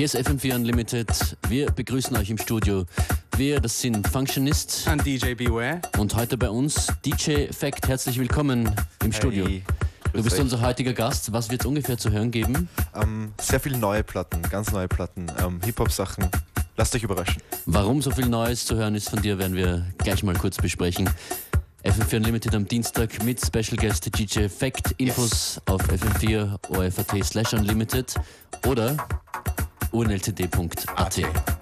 Hier ist FM4 Unlimited. Wir begrüßen euch im Studio. Wir, das sind Functionist und DJ Beware. Und heute bei uns DJ Fact. Herzlich willkommen im Studio. Hey. Du bist unser heutiger Gast. Was wird es ungefähr zu hören geben? Ähm, sehr viele neue Platten, ganz neue Platten, ähm, Hip-Hop-Sachen. Lasst euch überraschen. Warum so viel Neues zu hören ist von dir, werden wir gleich mal kurz besprechen. FM4 Unlimited am Dienstag mit Special Guest DJ Fact. Infos auf FM4 OFAT slash Unlimited oder www.unltd.at.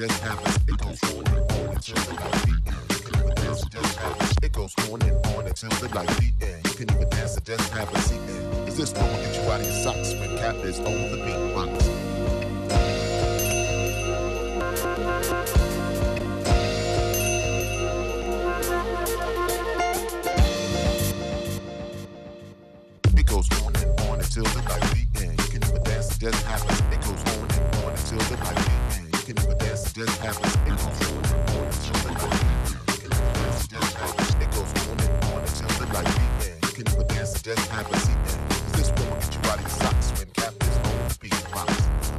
just happens. It goes on and on until the light the end. Dance, it just happens. It goes on and on until the light the end. You can even dance, it just happens. Is this going get you out of your socks when Cap is on the beatbox? until the night the end. You can never dance, it just happens. It goes on and on until the night the end looking at my dance, it. It goes on and on until the and on until the light dance, it this will get you out of your socks when.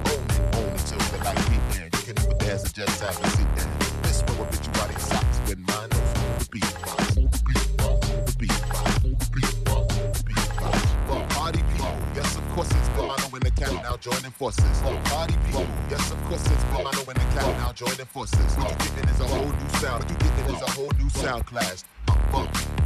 On and on until the light dance, it This you out of your socks when mine forces. Oh, party people, yes, of course it's blow. I know when the cat now joining forces. What you getting is a whole new sound. What you getting is a whole new sound clash. I'm.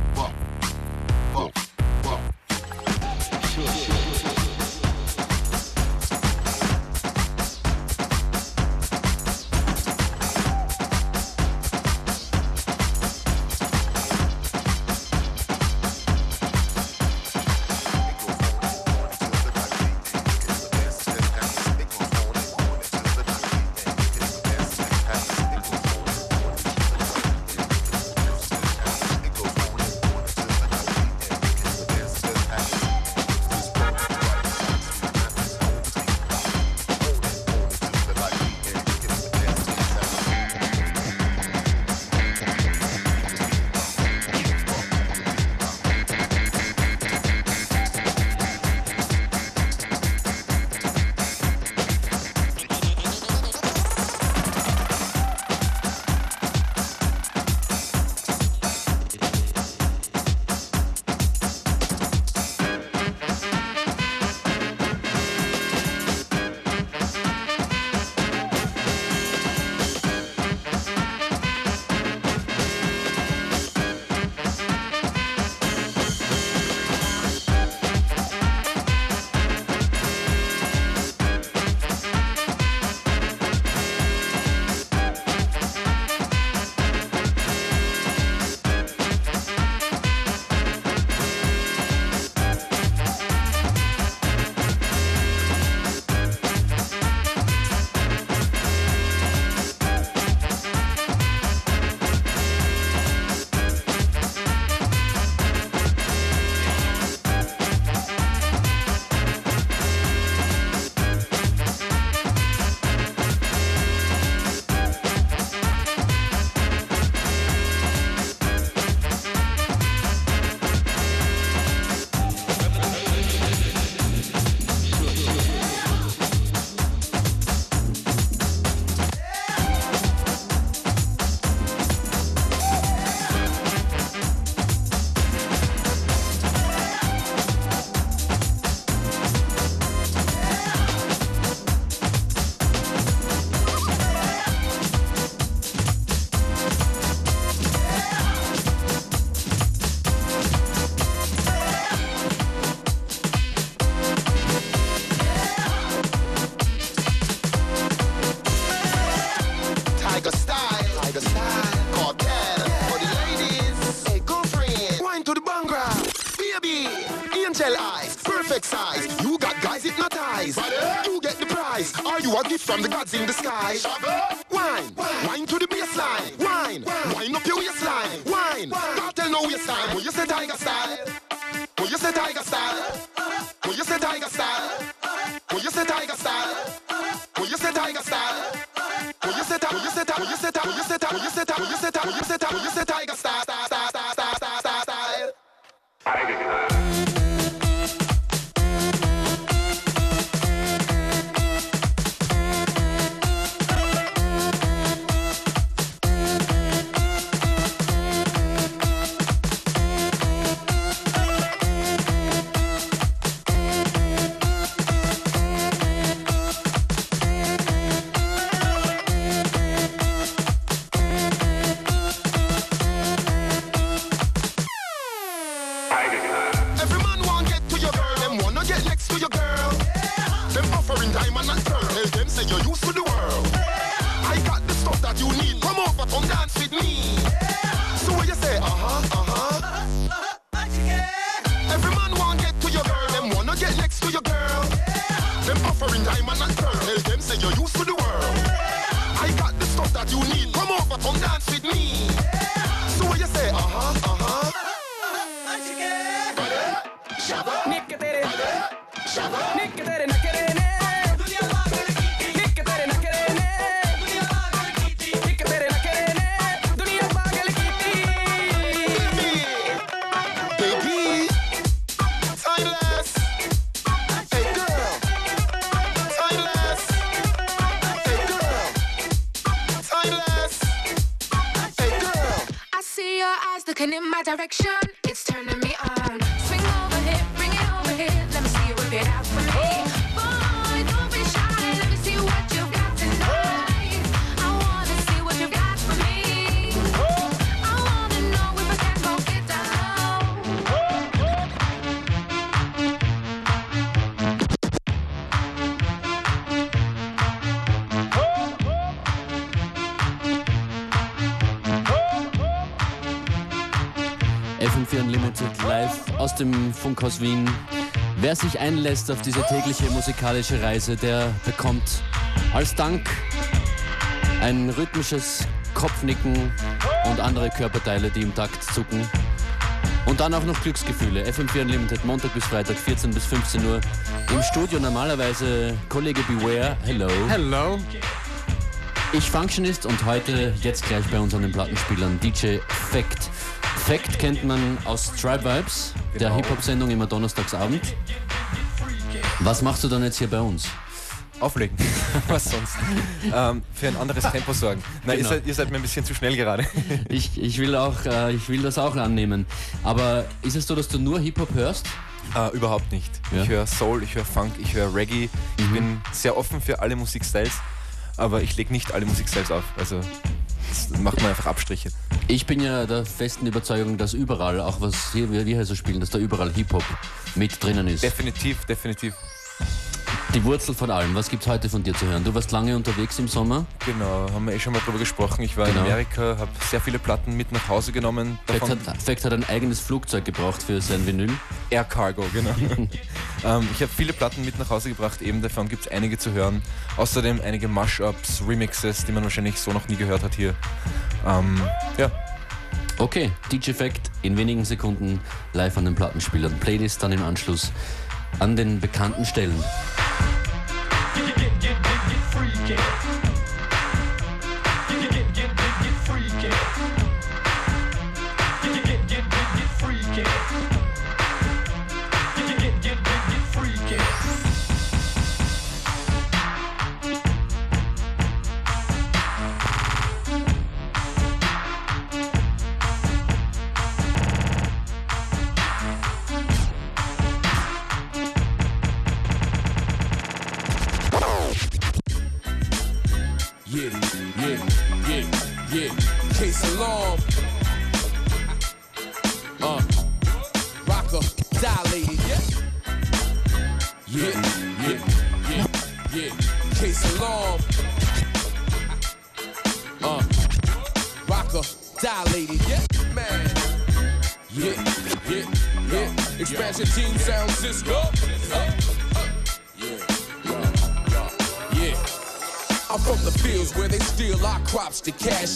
Dem Funkhaus Wien. Wer sich einlässt auf diese tägliche musikalische Reise, der bekommt als Dank ein rhythmisches Kopfnicken und andere Körperteile, die im Takt zucken. Und dann auch noch Glücksgefühle. FM4 Unlimited, Montag bis Freitag, 14 bis 15 Uhr. Im Studio normalerweise Kollege Beware. Hello. Hello. Ich Functionist und heute jetzt gleich bei uns an den Plattenspielern DJ Fact. Fact kennt man aus Tribe Vibes, der Genau. Hip-Hop-Sendung immer donnerstagsabend. Was machst du dann jetzt hier bei uns? Auflegen. Was sonst? ähm, für ein anderes Tempo sorgen. Nein, Genau. ihr, seid, ihr seid mir ein bisschen zu schnell gerade. Ich, ich, will auch, äh, ich will das auch annehmen. Aber ist es so, dass du nur Hip-Hop hörst? äh, überhaupt nicht. Ja. Ich höre Soul, ich höre Funk, ich höre Reggae. Ich bin sehr offen für alle Musikstyles, aber ich lege nicht alle Musikstyles auf. Also das macht man einfach Abstriche. Ich bin ja der festen Überzeugung, dass überall, auch was hier wir hier so spielen, dass da überall Hip-Hop mit drinnen ist. Definitiv, definitiv. Die Wurzel von allem. Was gibt's heute von dir zu hören? Du warst lange unterwegs im Sommer. Genau, haben wir eh schon mal drüber gesprochen. Ich war Genau. in Amerika, habe sehr viele Platten mit nach Hause genommen. Fact hat, Fact hat ein eigenes Flugzeug gebraucht für sein Vinyl. Air Cargo, genau. ähm, ich habe viele Platten mit nach Hause gebracht, eben davon gibt es einige zu hören. Außerdem einige Mashups, Remixes, die man wahrscheinlich so noch nie gehört hat hier. Ähm, ja, Okay, DJ Fact in wenigen Sekunden live an den Plattenspielern. Playlist dann im Anschluss an den bekannten Stellen.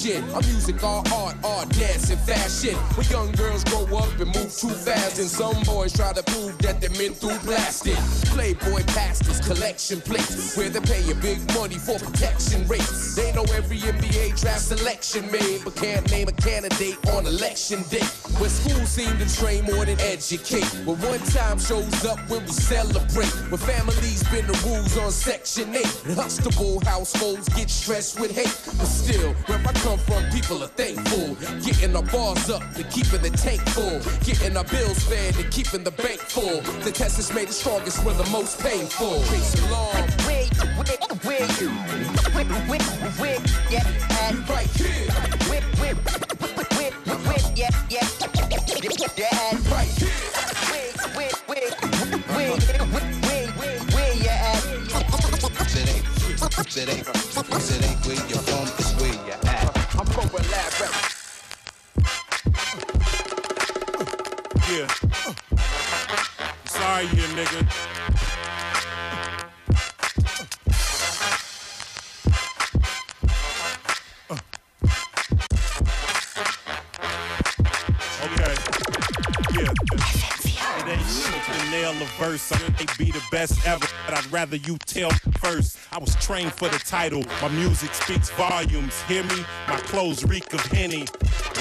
In. Our music, our art, our dance and fashion. Where young girls grow up and move too fast, and some boys try to prove that they're men through blasting. Playboy pastors, collection plates, where they pay you big money for protection rates. They know every NBA draft selection made, but can't name a candidate on election day. Where schools seem to train more than educate. Where one time shows up when we celebrate. Where families bend the rules on Section 8. And Huxtable households get stressed with hate. But still, where I come from, people are thankful. Getting our bars up to keeping the tank full. Getting our bills fed and keeping the bank full. The test is made the strongest when the most painful. Case alarm. Where, where, where you? Where, where, where, yeah, and Right here. where, where, where, where, yeah, yeah, yeah, and Right here. where you at? It ain't, it ain't, it ain't where you're from, it's where you're at. I'm from where lab rap. Yeah. Sorry, you nigga. Verse. I may be the best ever, but I'd rather you tell first. I was trained for the title. My music speaks volumes. Hear me? My clothes reek of Henny.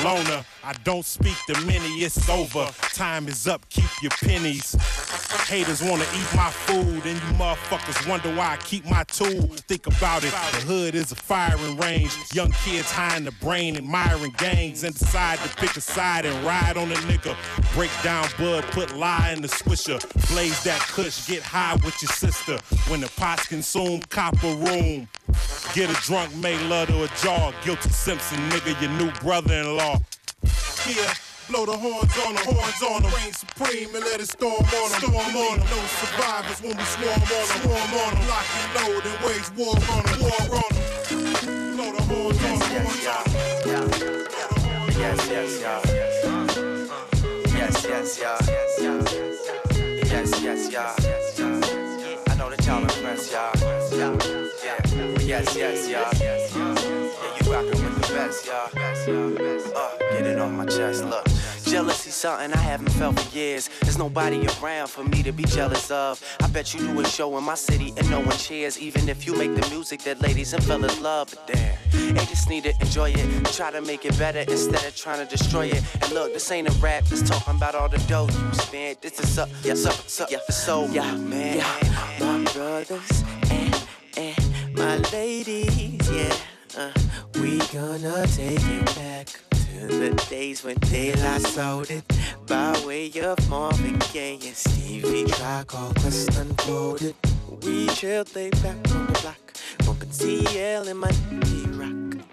Loner, I don't speak to many. It's over. Time is up. Keep your pennies. Haters wanna eat my food, and you motherfuckers wonder why I keep my tool. Think about it, the hood is a firing range. Young kids high in the brain, admiring gangs, and decide to pick a side and ride on a nigga. Break down bud, put lie in the swisher. Blaze that kush, get high with your sister. When the pots consume, cop a room. Get a drunk, make love to a jaw. Guilty Simpson, nigga, your new brother-in-law. Yeah, blow the horns on them, horns on them. Reign supreme and let it storm on them. Storm on them. No survivors when we swarm on them. Swarm on them. Lock and load and wage war on them. War on them. Blow the horns on them, horns on them. Yes, yes, yeah. Yes, yes, yeah. Yes, yes, yeah. I know that y'all impressed, y'all. Yes, yes, yeah. Yeah, you rockin' with the best, y'all. Uh, get it off my chest, look. Jealousy something I haven't felt for years. There's nobody around for me to be jealous of. I bet you do a show in my city and no one cheers, even if you make the music that ladies and fellas love. But damn, they just need to enjoy it. Try to make it better instead of trying to destroy it. And look, this ain't a rap, just talking about all the dough you spent. This is up, yes, up, up, yeah, for so, yeah, man. Yeah, my brothers and and my ladies, yeah. Uh, we gonna take it back to the days when last sold it by way of Marvin Gaye and Stevie Track, all quest unfolded. We chilled, lay back on the block, bumping CL in my rock.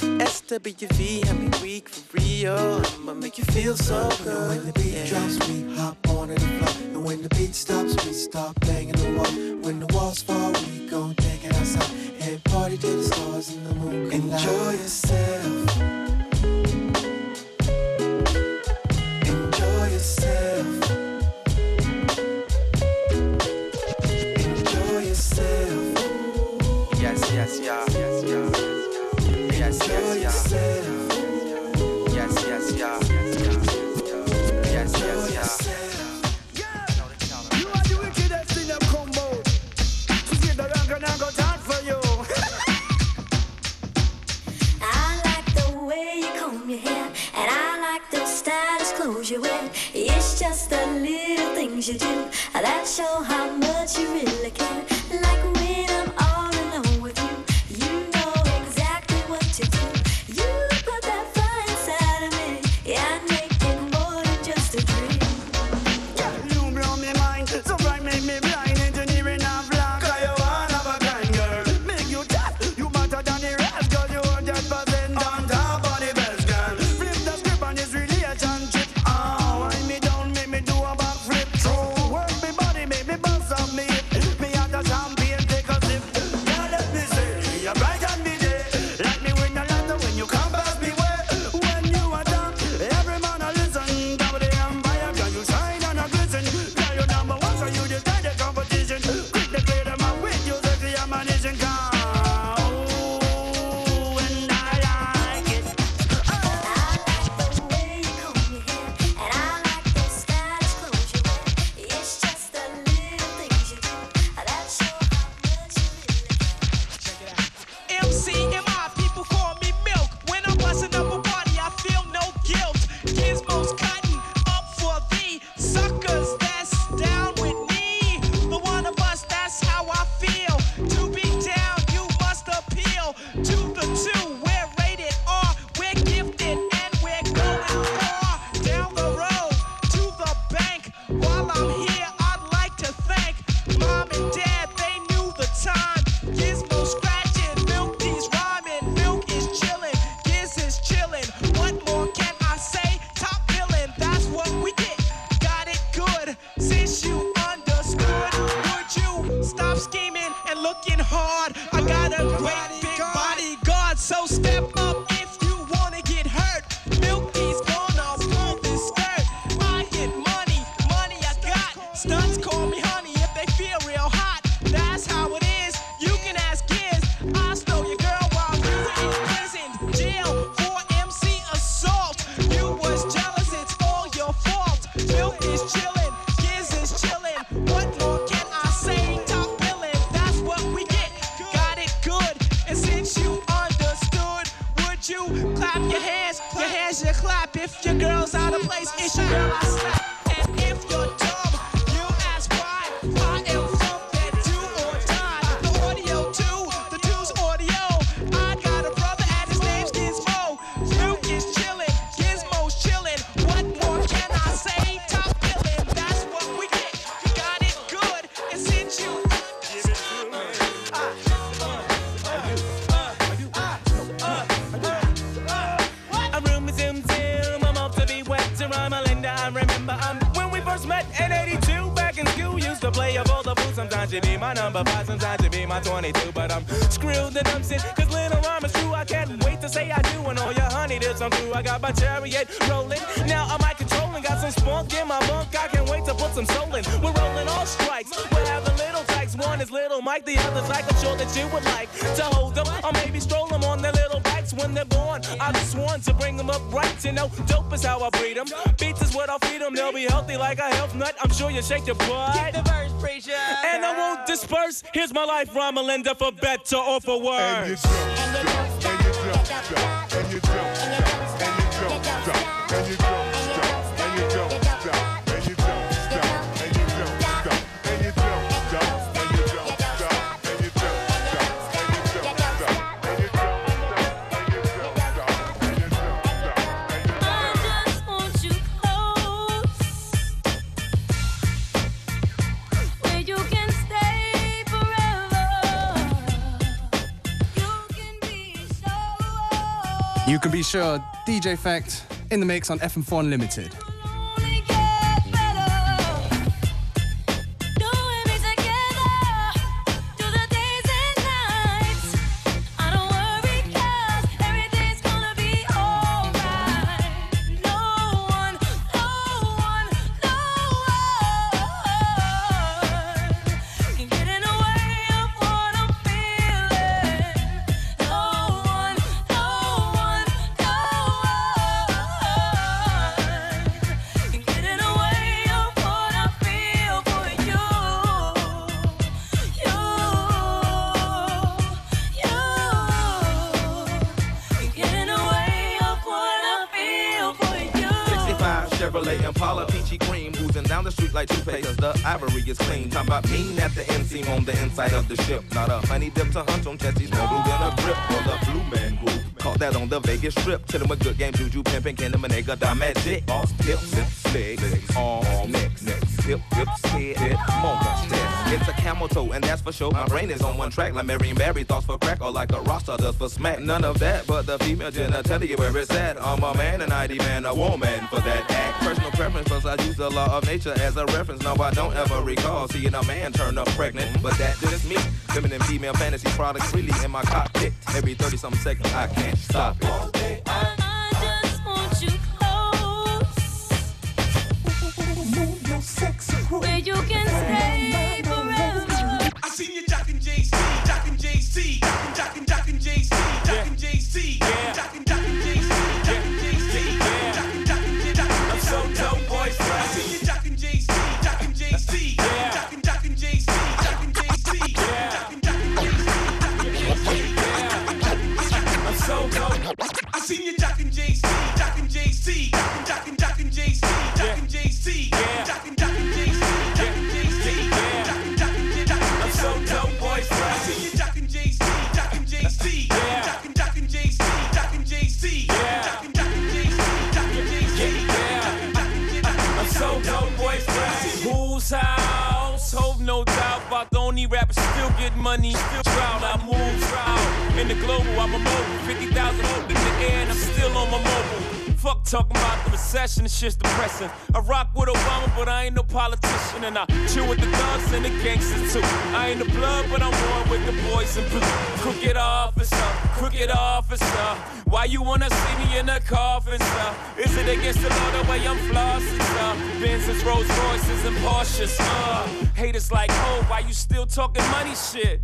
SWV, I mean weak for real. I'ma make you feel so good. When the beat yeah. drops, we hop on the floor. And when the beat stops, we stop banging the wall. When the walls fall, we gon' take it outside. And party to the stars and the moon. Enjoy yourself. The little things you do that show how much you really care. Like you shake your butt. Get the verse, preacher. And I won't disperse. Here's my life, rhyme Melinda, for better or for worse. You can sure DJ Fact in the mix on FM4 Unlimited. Inside of the ship. Not a honey dip to hunt on chesties, more blue than a grip for the blue man groove. Caught that on the Vegas strip. Chillin' with good game, juju, pimpin', Kenna Manega, Dimagic. Boss, hips, hips, legs, arms, necks, necks, hip, hips, head, head, moment, step. It's a camel toe, and that's for sure. My brain is on one track, like Marion Barry thoughts for crack, or like a roster does for smack. None of that, but the female genitalia where it's at. I'm a man, and I demand a woman for that act. Plus I use the law of nature as a reference. No, I don't ever recall seeing a man turn up pregnant, but that just me. Feminine female fantasy products freely in my cockpit. Every 30 something seconds, I can't stop it. Where you can stay forever. I seen you jockin' Jay-Z, jockin' Jay-Z, jockin' jockin' Jay-Z, jockin' Jay-Z, jockin' money, still proud. I move proud. In the global, I'm a mobile. 50,000 over in the air, and I'm still on my mobile. Talking about the recession, it's just depressing. I rock with Obama, but I ain't no politician. And I chill with the thugs and the gangsters too. I ain't the blood, but I'm one with the boys in blue. Crooked officer, crooked officer. Why you wanna see me in a coffin, sir? Is it against the law the way I'm flossing, sir? Benzes, Rolls Royces, and Porsches, uh. Haters like, oh, why you still talking money shit?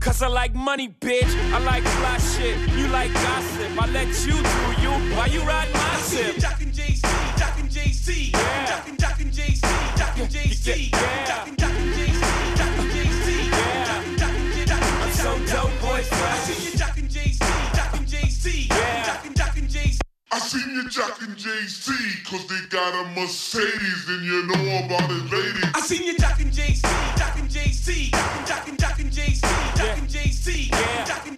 Cause I like money, bitch. I like fly shit. You like gossip. I let you do you. Why you ride my ship? Jockin' Jay-Z, jockin' Jay-Z, jockin' jockin' Jay-Z, jockin' Jay-Z, jockin' jockin' Jay-Z, jockin' Jay-Z, jockin' jockin' jockin'. I'm so dope, boys. I see you jockin' Jay-Z, jockin' Jay-Z, jockin' jockin' Jay-Z. I seen you Jack and Jay-Z, cause they got a Mercedes, and you know about it, ladies. I seen you jockin' Jay-Z, jockin' Jay-Z, jockin' jockin' jockin' Jay-Z, jockin' Jay-Z, jockin'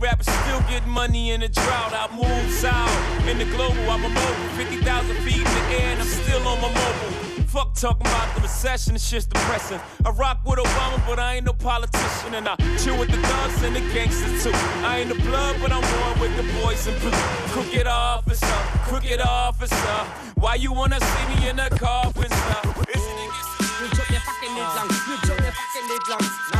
about the only rapper still getting money in the drought. I move south in the global. I'm a mobile, 50,000 feet in the air, and I'm still on my mobile. Fuck talking about the recession, it's just depressing. I rock with Obama, but I ain't no politician, and I chill with the thugs and the gangsters too. I ain't the blood, but I'm one with the boys in blue. Crooked officer, crooked officer. Why you wanna see me in a coffin, sir? Is it Nu jump jeg fucking lidt langt, nu jump jeg fucking lidt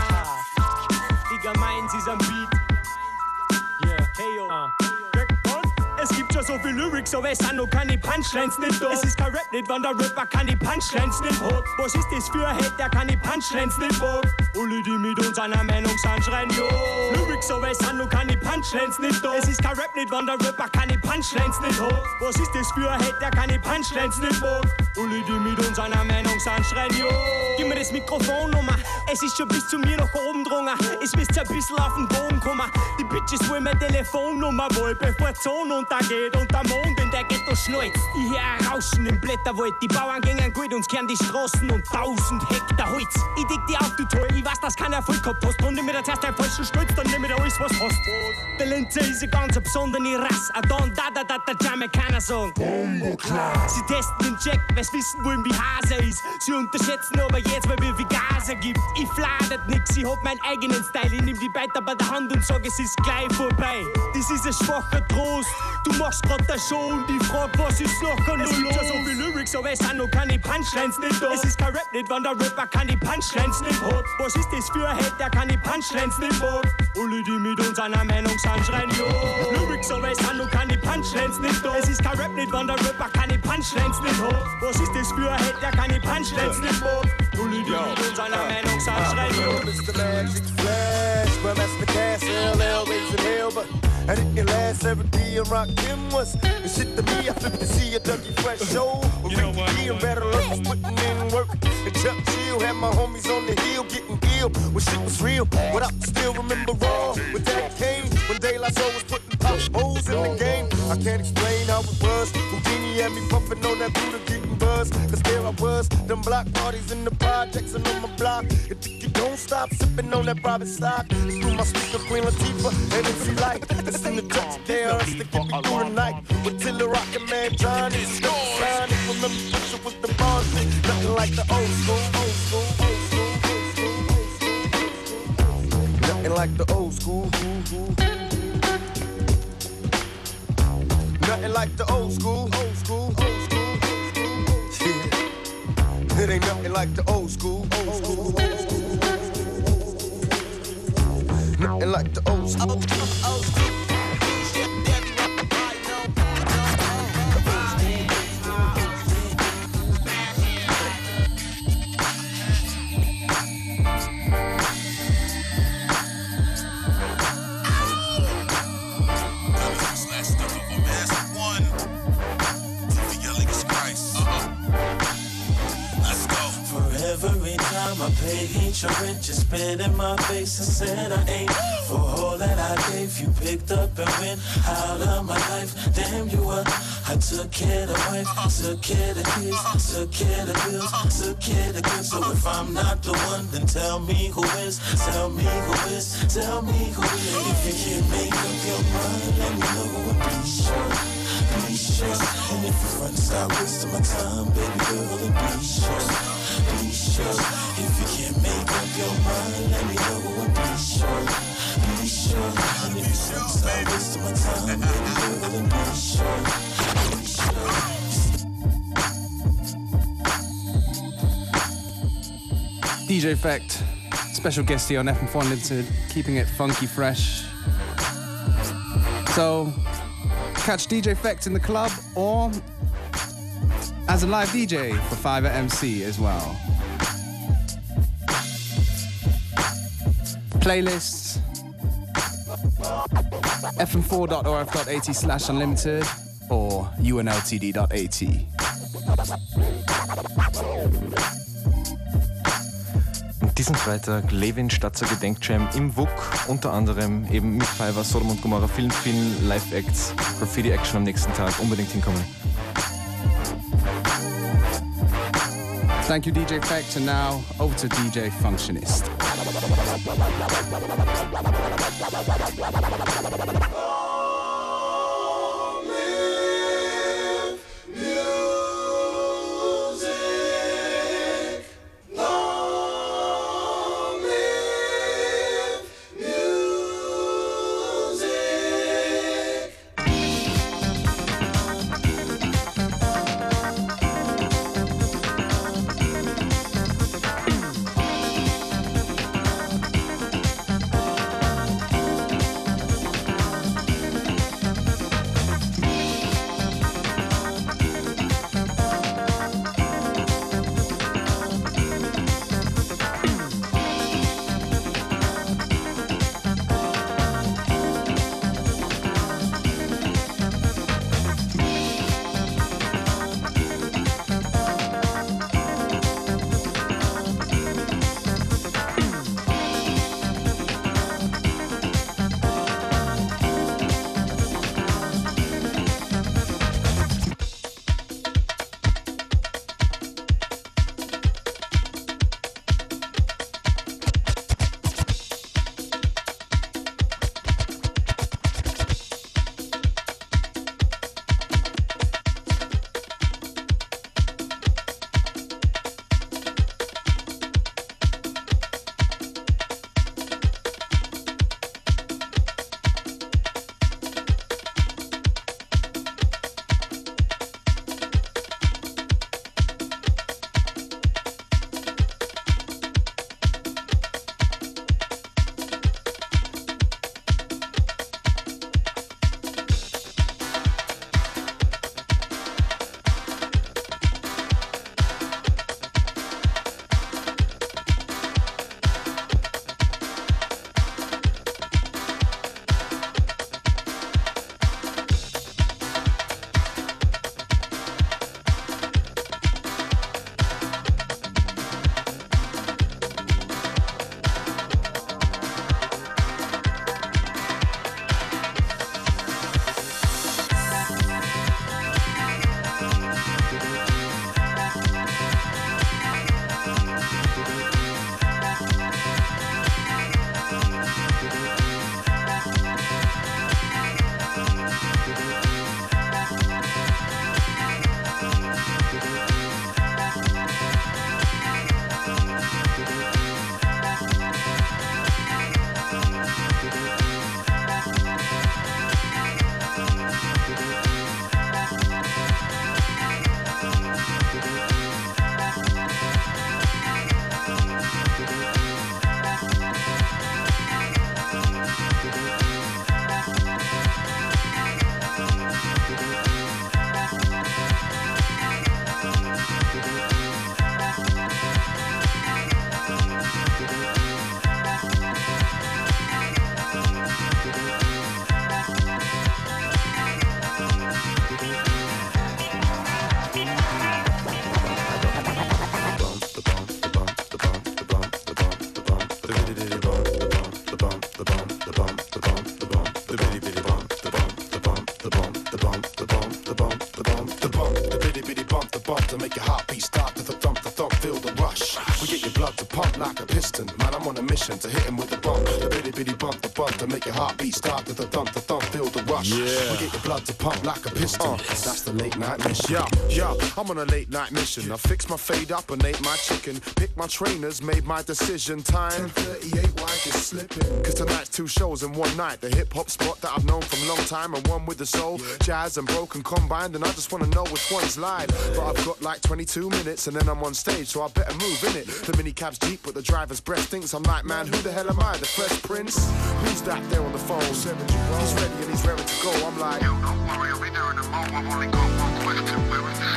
Lyrics, so weiß nu kann die Punchlines nicht doch. Es ist kein Rap nicht, wann der Rapper die Punchlines nicht hoch. Was ist das für ein Hate, der die Punchlines nicht hoch. Alle, die mit uns einer Meinung sind, schreien yo. Lyrics, so weiß nu kann die Punchlines nicht doch. Es ist kein Rap nicht, wann der Rapper die Punchlines nicht hoch. Was ist das für ein Hate, der die Punchlines nicht hoch. Alle, die mit uns einer Meinung sind, schreien yo. Gib mir das Mikrofon nochmal, es ist schon bis zu mir nach oben drungen. Es müsst ein bisschen auf den Boden kommen. Die Bitches wollen meine Telefonnummer wohl, bevor die Sonne untergeht und der Mond in der Ghetto schneuzt. Ich ein Rauschen im Blätterwald, die Bauern gingen gut, uns kehren die Straßen und tausend Hektar Holz. Ich dick die auf, du toll, ich weiß, dass keiner Erfolg gehabt hast. Und nimm mir das erst ein falschen Stütz, dann nimm mir alles, was hast. Der Linze ist eine ganz besondere Rasse, a Don, da, da, da, da, Jamaikaner sagen. Bombo Sie testen den Check, weil's wissen wollen, wie Hase ist. Sie unterschätzen aber jetzt, weil wir wie Gase gibt. Ich fladert nix, ich hab meinen eigenen Style. Ich nehm die Beiter bei der Hand und sag, es ist gleich vorbei. Das ist ein schwacher Trost. Du machst grad da schon und ich frag, was ist noch an Es gibt ja so viel Lyrics, aber es sind noch keine Punchlines nicht da. Es ist kein Rap nicht, wann der Rapper kann die Punchlines nicht hat. Was ist das für ein Hate, der kann die Punchlines nicht hat? Alle, die mit uns einer Meinung sind, schreien yo. Lyrics, aber es sind noch keine Punchlines nicht da. Es ist kein Rap nicht, wann der Rapper kann die Punchlines nicht hat. Was ist das für ein Hate, der kann die Punchlines nicht Alle, die mit uns einer Meinung sind, schreien yo. Mr. Magic Flash, well that's the gas, LL raising hell, but I didn't last every day and rock them was the shit to me. I flip to see a Dougie Fresh show. You know what? And better look was putting in work. And Chuck Chill had my homies on the hill getting ill when shit was real. What I still remember raw with that Kane when De La Soul was putting pop holes in the game. I can't explain how it was. Whodini had me pumping on that Buddha getting buzz. Cause there I was, them block parties in the projects and on my block. Took you don't stop sipping on that private stock. It's through my speaker, Queen Latifah, and MC Lyte. It's in the touch chaos to get me through the night. With Tiller Rockin' Man Johnny, step aside. If remember, picture with the bars. Nothing like the old school, old school. Nothing like the old school. Nothing like the old school, old school, old school. Yeah. It ain't nothing like the old school, old school, old school. Nothing like the old school. For every time I paid insurance, you spit in my face and said I ain't. For all that I gave, you picked up and went out of my life. Damn you up. I took care of wife, took care of kids, took care of bills, took care of goods. So if I'm not the one, then tell me who is, tell me who is, tell me who is. If you can't make up your mind, let me know be sure, be sure. And if you run, stop wasting my time, baby girl, and be sure, be sure. Can't make up your mind, let me know and be sure, be sure. And if you wasting my time, baby girl, and be sure, be sure. DJ Effect, special guest here on FM4 Unlimited, keeping it funky fresh. So, catch DJ Effect in the club or as a live DJ for 5 at MC as well. Playlists, fm4.orf.at slash unlimited or unltd.at. Und diesen Freitag Levin Statzer Gedenkjam im WUK, unter anderem eben mit Fiverr, Sodom und Gomorra, vielen, vielen Live-Acts, Graffiti-Action am nächsten Tag. Unbedingt hinkommen. Thank you, DJ Effect, and now over to DJ Functionist. To blood to pump like a piston. That's the late night mission. Yeah, yeah, I'm on a late night mission. I fixed my fade up and ate my chicken. Picked my trainers, made my decision. Time 10:38, why you slipping? Cause tonight's two shows in one night. The hip hop spot that I've known from long time and one with the soul, jazz and broken combined. And I just wanna know which one's live. But I've got like 22 minutes and then I'm on stage, so I better move in it. The mini cab's deep, but the driver's breath thinks I'm like, man, who the hell am I? The Fresh Prince? Who's that there on the phone? He's ready and he's ready to go. I'm like,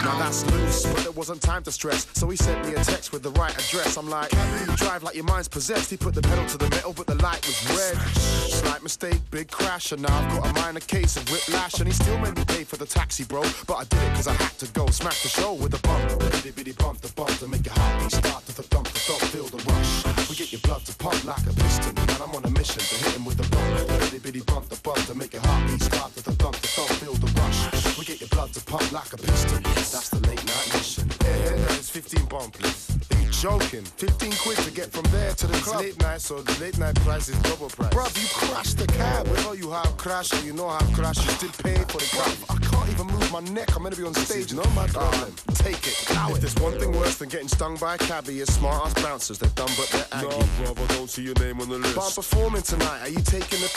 Now that's loose, but there wasn't time to stress. So he sent me a text with the right address. I'm like, you drive like your mind's possessed. He put the pedal to the metal, but the light was red. Slight mistake, big crash, and now I've got a minor case of whiplash. And he still made me pay for the taxi, bro. But I did it because I had to go. Smash the show with a bump. Bitty bitty bump, the bump to make your heartbeat start to the thump, the thump, feel the rush. We get your blood to pump like a piston. And I'm on a mission to hit him with a bump. Bitty bitty bump, the bump to make your heartbeat start to the thump, the thump, feel the rush. We get your blood to pump like a piston. That's the late night mission. Yeah, yeah, yeah, it's 15 bump, please. Joking? 15 quid to get from there to the club. late night, so the late night price is double price. Bruv, you crashed the cab. We know you have crashed, and you know how crash. You still pay for the cab. I can't even move my neck. I'm gonna be on stage. No my um, problem. take it. Allow if there's one thing worse than getting stung by a cabbie, it's smart ass bouncers. They're dumb, but they're angry. No, brother, don't see your name on the list. But I'm performing tonight. Are you taking the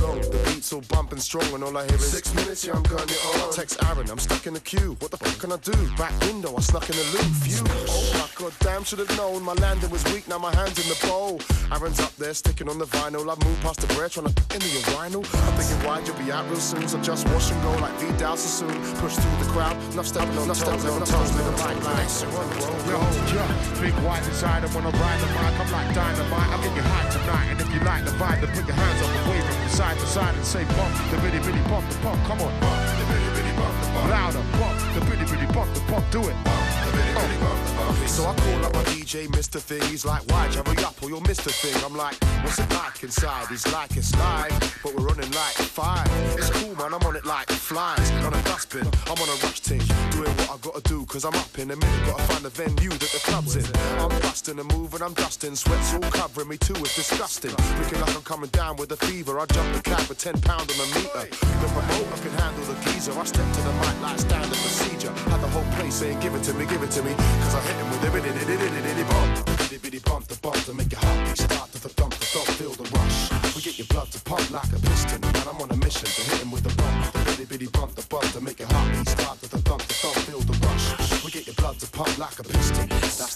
long? The beat's all bumping strong, and all I hear is six minutes. Yeah, I'm going it on. Text Aaron, I'm stuck in the queue. What the fuck can I do? Back window, I snuck in the loop. Phew. Oh my god, damn, should have known. My landing was weak. Now my hands in the bowl. Aaron's up there sticking on the vinyl. I've moved past the bread, trying to into your vinyl. I'm thinking, why'd you be out real soon? So just wash and go like Vidal Sassoon. Push through the crowd. Enough stepping on toes, never toes, like like. Yo, yeah, big white designer when I ride the mic. I'm like dynamite. I'll get you high tonight. And if you like the vibe, then put your hands up and wave from side to side and say bump the bitty bitty bump the pump. Come on, bump the bitty bitty bump the pump. Louder, bump the bitty bitty bump the pump. Do it. Bump So I call up my DJ, Mr. Thing. He's like, you hurry up or you'll miss the thing? I'm like, what's it like inside? He's like, it's live, but we're running like five. It's cool, man. I'm on it like flies on a dustbin. I'm on a rush team, doing what I gotta do, cause I'm up in a minute. Gotta find a venue that the club's in. I'm busting and moving, I'm dusting. Sweat's all covering me too, it's disgusting. Looking like I'm coming down with a fever. I jump the cab with 10 pound on the meter. The promoter can handle the geezer. I step to the mic like standard procedure. Had the whole place saying, give it to me, give it to me. Cause I hit him with a bitty bitty bitty bitty bump. Bitty bitty bump the bump to make your heartbeat start to the thump, the thump, feel the rush. We get your blood to pump like a piston. And I'm on a mission to hit him with a bump. The bitty bitty bump the bump to make your heartbeat start to the thump, the thump, feel the rush. We get your blood to pump like a piston. That's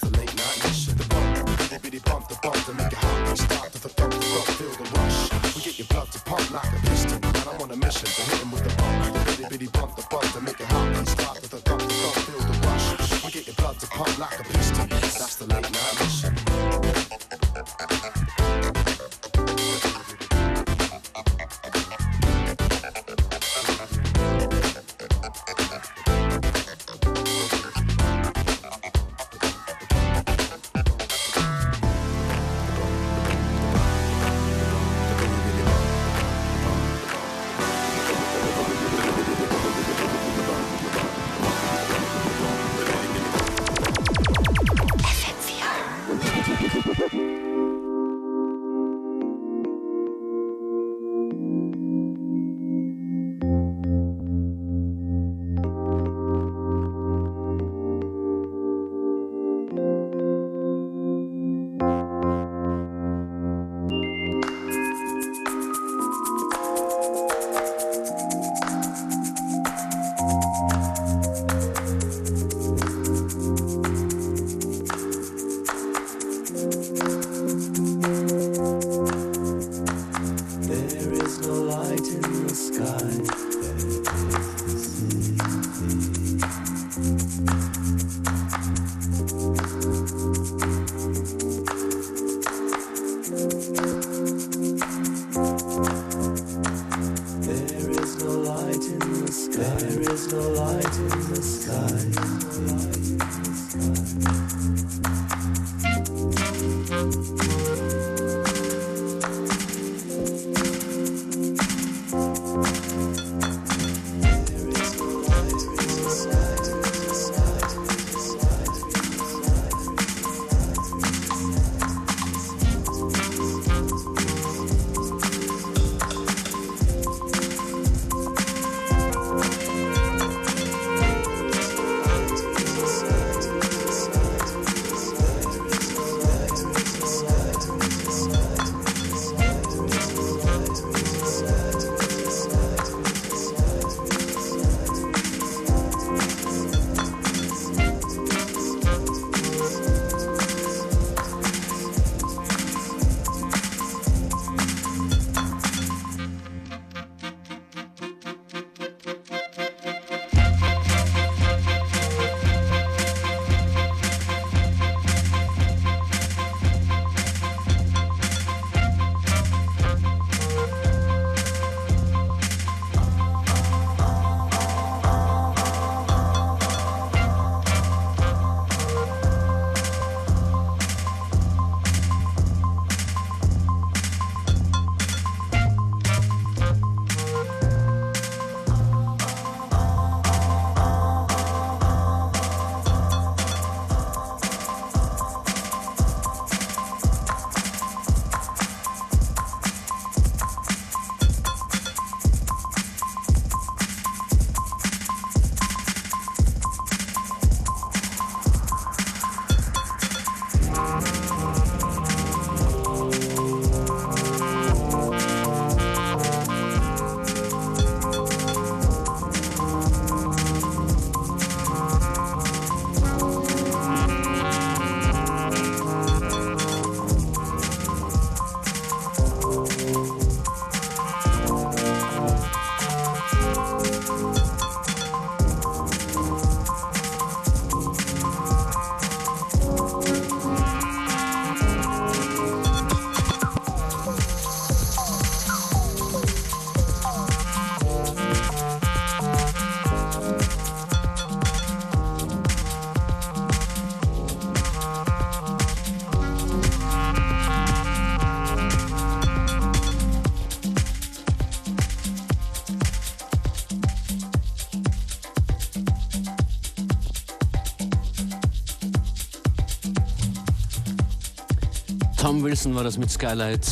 Tom Wilson war das mit Skylight,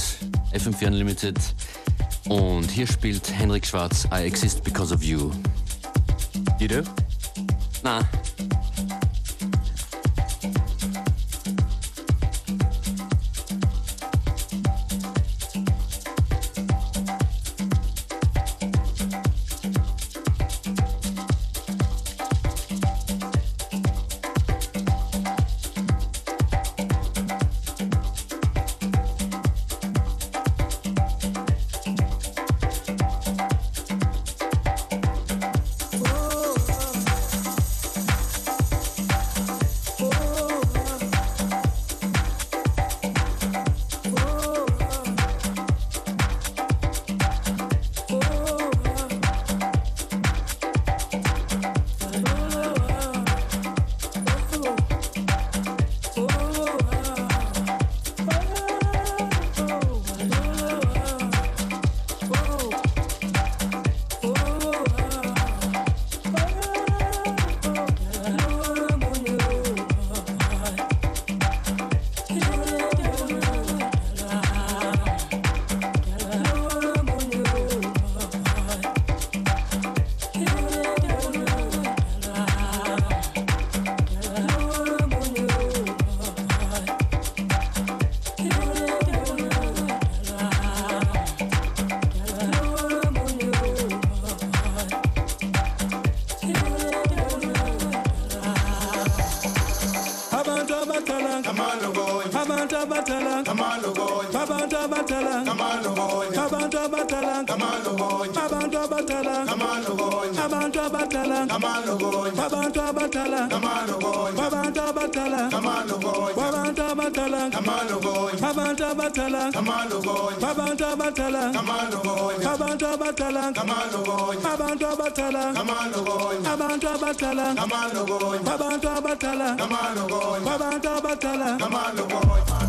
FM4 Unlimited. Und hier spielt Henrik Schwarz I Exist Because of You. You do? Na. Abantu abatalanga Abantu abatalanga Abantu abatalanga Abantu abatalanga Abantu abatalanga Abantu abatalanga Abantu abatalanga Abantu abatalanga Abantu abatalanga Abantu abatalanga Abantu abatalanga Abantu abatalanga Abantu abatalanga Abantu abatalanga Abantu abatalanga lying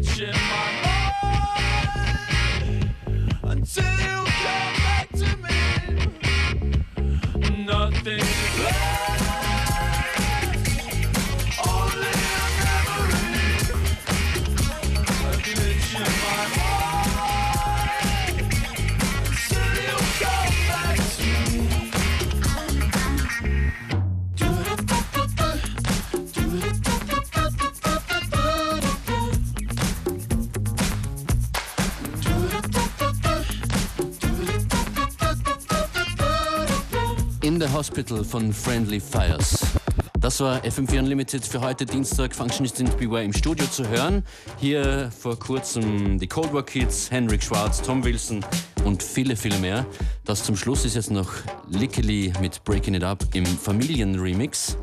bitch in my mind. Hospital von Friendly Fires. Das war FM4 Unlimited für heute Dienstag. Functionist in Beware im Studio zu hören. Hier vor kurzem die Cold War Kids, Henrik Schwarz, Tom Wilson und viele, viele mehr. Das zum Schluss ist jetzt noch Lickily mit Breaking It Up im Familienremix.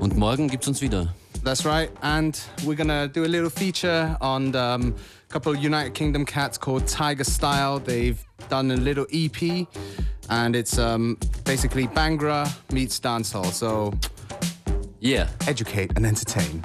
Und morgen gibt's uns wieder. That's right, and we're gonna do a little feature on um, a couple of United Kingdom cats called Tiger Style. They've done a little EP, and it's um, basically Bhangra meets dancehall. So, yeah, educate and entertain.